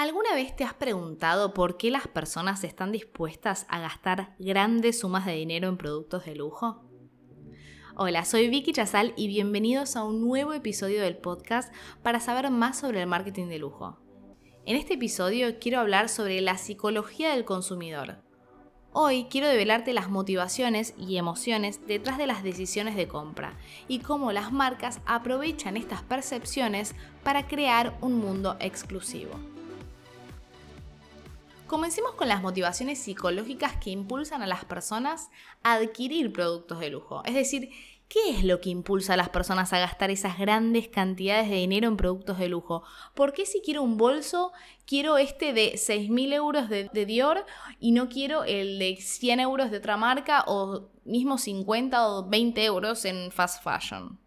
¿Alguna vez te has preguntado por qué las personas están dispuestas a gastar grandes sumas de dinero en productos de lujo? Hola, soy Vicky Chazal y bienvenidos a un nuevo episodio del podcast para saber más sobre el marketing de lujo. En este episodio quiero hablar sobre la psicología del consumidor. Hoy quiero develarte las motivaciones y emociones detrás de las decisiones de compra y cómo las marcas aprovechan estas percepciones para crear un mundo exclusivo. Comencemos con las motivaciones psicológicas que impulsan a las personas a adquirir productos de lujo. Es decir, ¿qué es lo que impulsa a las personas a gastar esas grandes cantidades de dinero en productos de lujo? ¿Por qué si quiero un bolso, quiero este de 6.000 euros de, Dior y no quiero el de 100 euros de otra marca o mismo 50 o 20 euros en fast fashion?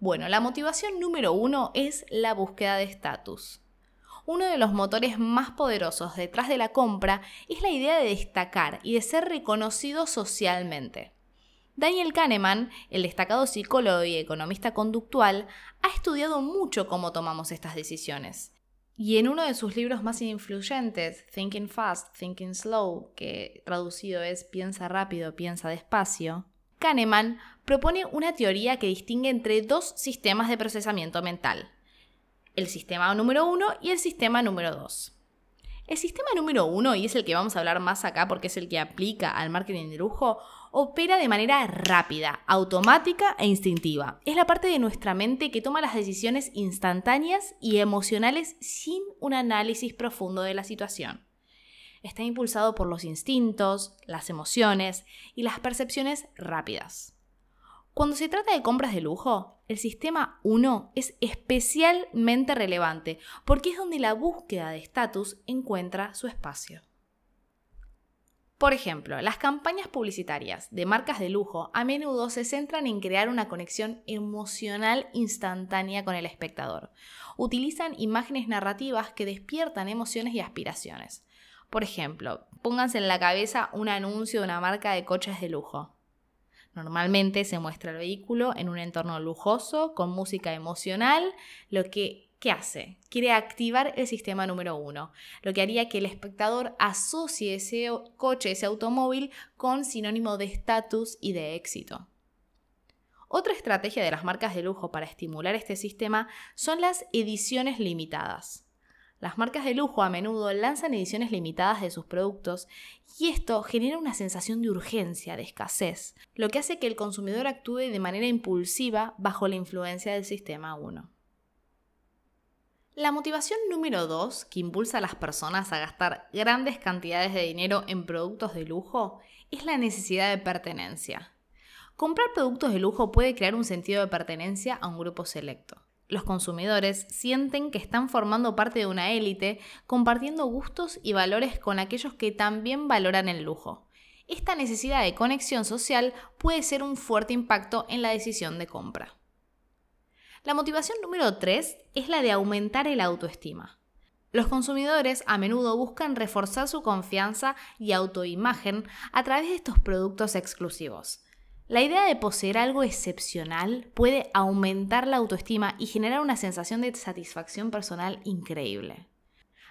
Bueno, la motivación número uno es la búsqueda de estatus uno de los motores más poderosos detrás de la compra es la idea de destacar y de ser reconocido socialmente. Daniel Kahneman, el destacado psicólogo y economista conductual, ha estudiado mucho cómo tomamos estas decisiones. Y en uno de sus libros más influyentes, Thinking Fast, Thinking Slow, que traducido es Piensa rápido, piensa despacio, Kahneman propone una teoría que distingue entre dos sistemas de procesamiento mental, el sistema número uno y el sistema número dos. El sistema número uno, y es el que vamos a hablar más acá porque es el que aplica al marketing de lujo, opera de manera rápida, automática e instintiva. Es la parte de nuestra mente que toma las decisiones instantáneas y emocionales sin un análisis profundo de la situación. Está impulsado por los instintos, las emociones y las percepciones rápidas. Cuando se trata de compras de lujo, el sistema 1 es especialmente relevante porque es donde la búsqueda de estatus encuentra su espacio. Por ejemplo, las campañas publicitarias de marcas de lujo a menudo se centran en crear una conexión emocional instantánea con el espectador. Utilizan imágenes narrativas que despiertan emociones y aspiraciones. Por ejemplo, pónganse en la cabeza un anuncio de una marca de coches de lujo. Normalmente se muestra el vehículo en un entorno lujoso, con música emocional, lo que ¿Qué hace? Quiere activar el sistema número uno, lo que haría que el espectador asocie ese coche, ese automóvil, con sinónimo de estatus y de éxito. Otra estrategia de las marcas de lujo para estimular este sistema son las ediciones limitadas. Las marcas de lujo a menudo lanzan ediciones limitadas de sus productos y esto genera una sensación de urgencia, de escasez, lo que hace que el consumidor actúe de manera impulsiva bajo la influencia del sistema 1. La motivación número 2 que impulsa a las personas a gastar grandes cantidades de dinero en productos de lujo es la necesidad de pertenencia. Comprar productos de lujo puede crear un sentido de pertenencia a un grupo selecto los consumidores sienten que están formando parte de una élite, compartiendo gustos y valores con aquellos que también valoran el lujo. Esta necesidad de conexión social puede ser un fuerte impacto en la decisión de compra. La motivación número 3 es la de aumentar el autoestima. Los consumidores a menudo buscan reforzar su confianza y autoimagen a través de estos productos exclusivos. La idea de poseer algo excepcional puede aumentar la autoestima y generar una sensación de satisfacción personal increíble.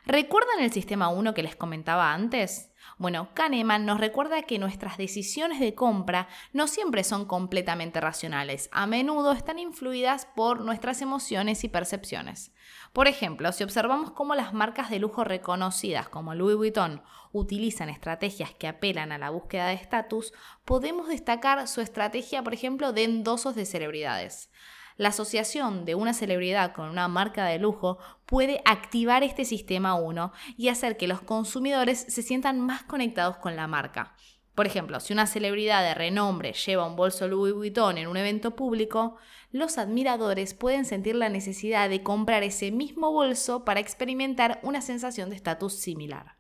¿Recuerdan el sistema 1 que les comentaba antes? Bueno, Kahneman nos recuerda que nuestras decisiones de compra no siempre son completamente racionales, a menudo están influidas por nuestras emociones y percepciones. Por ejemplo, si observamos cómo las marcas de lujo reconocidas como Louis Vuitton utilizan estrategias que apelan a la búsqueda de estatus, podemos destacar su estrategia, por ejemplo, de endosos de celebridades. La asociación de una celebridad con una marca de lujo puede activar este sistema 1 y hacer que los consumidores se sientan más conectados con la marca. Por ejemplo, si una celebridad de renombre lleva un bolso Louis Vuitton en un evento público, los admiradores pueden sentir la necesidad de comprar ese mismo bolso para experimentar una sensación de estatus similar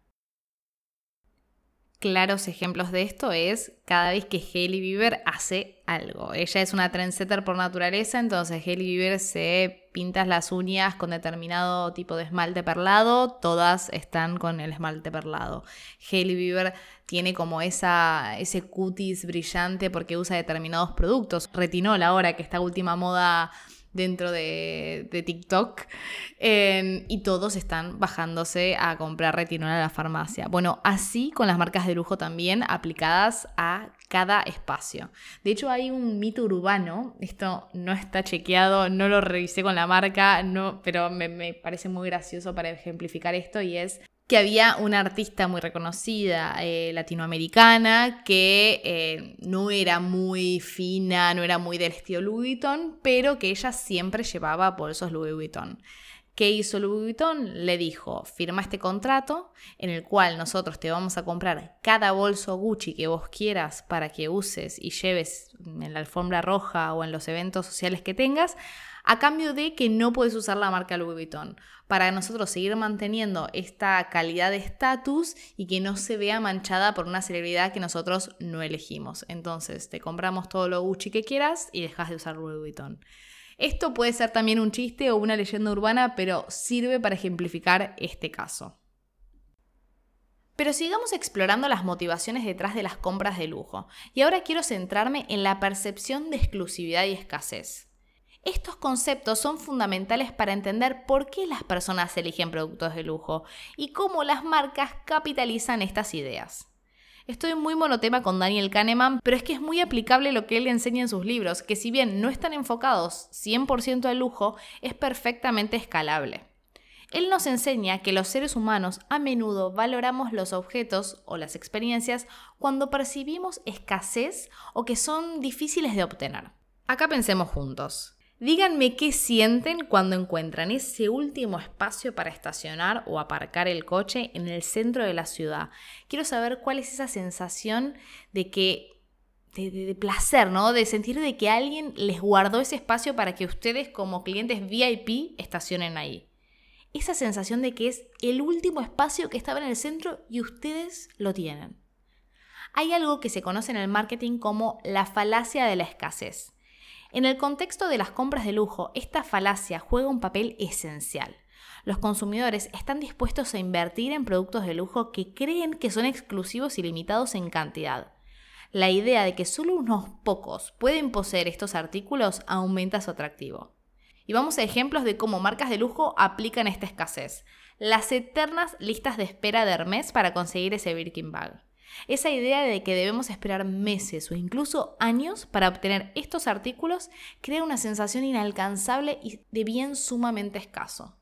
claros ejemplos de esto es cada vez que Hailey Bieber hace algo. Ella es una trendsetter por naturaleza, entonces Hailey Bieber se pinta las uñas con determinado tipo de esmalte perlado, todas están con el esmalte perlado. Hailey Bieber tiene como esa, ese cutis brillante porque usa determinados productos. Retinol ahora, que esta última moda dentro de, TikTok y todos están bajándose a comprar retinol a la farmacia. Bueno, así con las marcas de lujo también aplicadas a cada espacio. De hecho, hay un mito urbano, esto no está chequeado, no lo revisé con la marca, no, pero me parece muy gracioso para ejemplificar esto y es que había una artista muy reconocida eh, latinoamericana que eh, no era muy fina, no era muy del estilo Louis Vuitton, pero que ella siempre llevaba bolsos Louis Vuitton. ¿Qué hizo Louis Vuitton? Le dijo, firma este contrato en el cual nosotros te vamos a comprar cada bolso Gucci que vos quieras para que uses y lleves en la alfombra roja o en los eventos sociales que tengas, a cambio de que no puedes usar la marca Louis Vuitton, para nosotros seguir manteniendo esta calidad de estatus y que no se vea manchada por una celebridad que nosotros no elegimos. Entonces, te compramos todo lo Gucci que quieras y dejas de usar Louis Vuitton. Esto puede ser también un chiste o una leyenda urbana, pero sirve para ejemplificar este caso. Pero sigamos explorando las motivaciones detrás de las compras de lujo, y ahora quiero centrarme en la percepción de exclusividad y escasez. Estos conceptos son fundamentales para entender por qué las personas eligen productos de lujo y cómo las marcas capitalizan estas ideas. Estoy muy monotema con Daniel Kahneman, pero es que es muy aplicable lo que él enseña en sus libros, que si bien no están enfocados 100% al lujo, es perfectamente escalable. Él nos enseña que los seres humanos a menudo valoramos los objetos o las experiencias cuando percibimos escasez o que son difíciles de obtener. Acá pensemos juntos. Díganme qué sienten cuando encuentran ese último espacio para estacionar o aparcar el coche en el centro de la ciudad. Quiero saber cuál es esa sensación de que de, placer, ¿no? De sentir de que alguien les guardó ese espacio para que ustedes como clientes VIP estacionen ahí. Esa sensación de que es el último espacio que estaba en el centro y ustedes lo tienen. Hay algo que se conoce en el marketing como la falacia de la escasez. En el contexto de las compras de lujo, esta falacia juega un papel esencial. Los consumidores están dispuestos a invertir en productos de lujo que creen que son exclusivos y limitados en cantidad. La idea de que solo unos pocos pueden poseer estos artículos aumenta su atractivo. Y vamos a ejemplos de cómo marcas de lujo aplican esta escasez. Las eternas listas de espera de Hermes para conseguir ese Birkin Bag. Esa idea de que debemos esperar meses o incluso años para obtener estos artículos crea una sensación inalcanzable y de bien sumamente escaso.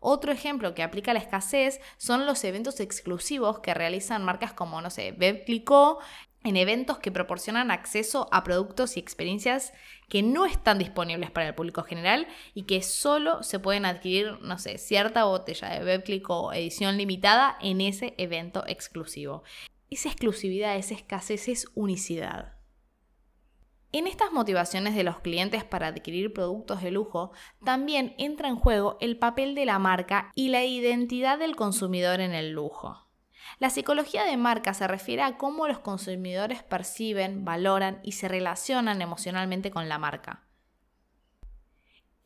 Otro ejemplo que aplica la escasez son los eventos exclusivos que realizan marcas como, no sé, WebClicó, en eventos que proporcionan acceso a productos y experiencias que no están disponibles para el público general y que solo se pueden adquirir, no sé, cierta botella de WebClick o edición limitada en ese evento exclusivo esa exclusividad, esa escasez es unicidad. En estas motivaciones de los clientes para adquirir productos de lujo, también entra en juego el papel de la marca y la identidad del consumidor en el lujo. La psicología de marca se refiere a cómo los consumidores perciben, valoran y se relacionan emocionalmente con la marca.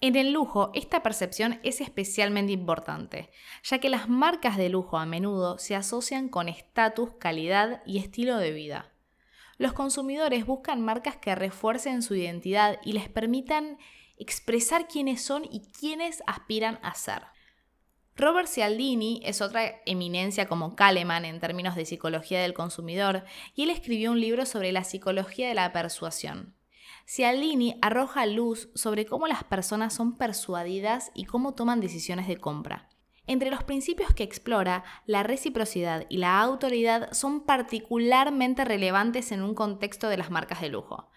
En el lujo, esta percepción es especialmente importante, ya que las marcas de lujo a menudo se asocian con estatus, calidad y estilo de vida. Los consumidores buscan marcas que refuercen su identidad y les permitan expresar quiénes son y quiénes aspiran a ser. Robert Cialdini es otra eminencia como Kahneman en términos de psicología del consumidor y él escribió un libro sobre la psicología de la persuasión. Cialdini arroja luz sobre cómo las personas son persuadidas y cómo toman decisiones de compra. Entre los principios que explora, la reciprocidad y la autoridad son particularmente relevantes en un contexto de las marcas de lujo.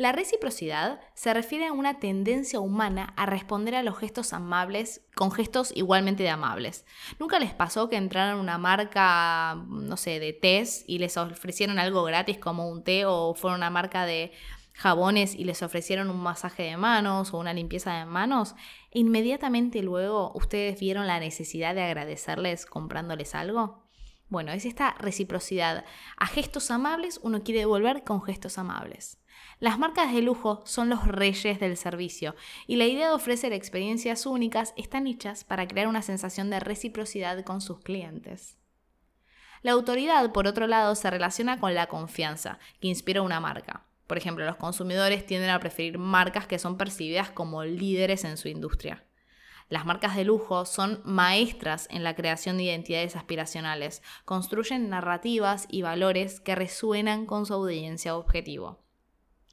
La reciprocidad se refiere a una tendencia humana a responder a los gestos amables con gestos igualmente de amables. ¿Nunca les pasó que entraron a una marca, no sé, de té y les ofrecieron algo gratis como un té o fueron una marca de jabones y les ofrecieron un masaje de manos o una limpieza de manos, inmediatamente luego ustedes vieron la necesidad de agradecerles comprándoles algo. Bueno, es esta reciprocidad. A gestos amables uno quiere devolver con gestos amables. Las marcas de lujo son los reyes del servicio y la idea de ofrecer experiencias únicas están hechas para crear una sensación de reciprocidad con sus clientes. La autoridad, por otro lado, se relaciona con la confianza que inspira una marca. Por ejemplo, los consumidores tienden a preferir marcas que son percibidas como líderes en su industria. Las marcas de lujo son maestras en la creación de identidades aspiracionales, construyen narrativas y valores que resuenan con su audiencia objetivo.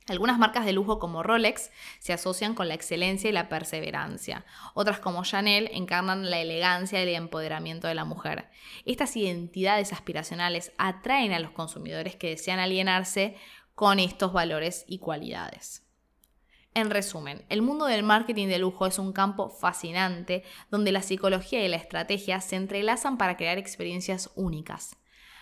Algunas marcas de lujo como Rolex se asocian con la excelencia y la perseverancia. Otras como Chanel encarnan la elegancia y el empoderamiento de la mujer. Estas identidades aspiracionales atraen a los consumidores que desean alienarse con estos valores y cualidades. En resumen, el mundo del marketing de lujo es un campo fascinante donde la psicología y la estrategia se entrelazan para crear experiencias únicas.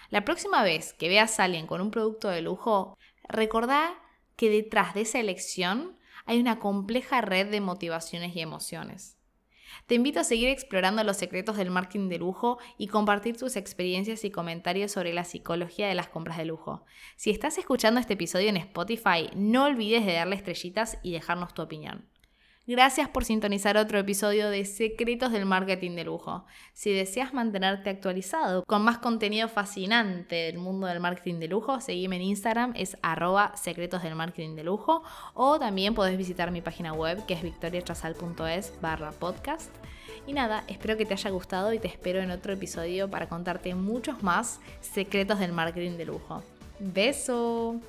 La próxima vez que veas a alguien con un producto de lujo, recordá que detrás de esa elección hay una compleja red de motivaciones y emociones. Te invito a seguir explorando los secretos del marketing de lujo y compartir tus experiencias y comentarios sobre la psicología de las compras de lujo. Si estás escuchando este episodio en Spotify, no olvides de darle estrellitas y dejarnos tu opinión. Gracias por sintonizar otro episodio de Secretos del Marketing de Lujo. Si deseas mantenerte actualizado con más contenido fascinante del mundo del marketing de lujo, seguime en Instagram, es arroba secretos del marketing de lujo, o también podés visitar mi página web que es victoriachasal.es barra podcast. Y nada, espero que te haya gustado y te espero en otro episodio para contarte muchos más secretos del marketing de lujo. Beso.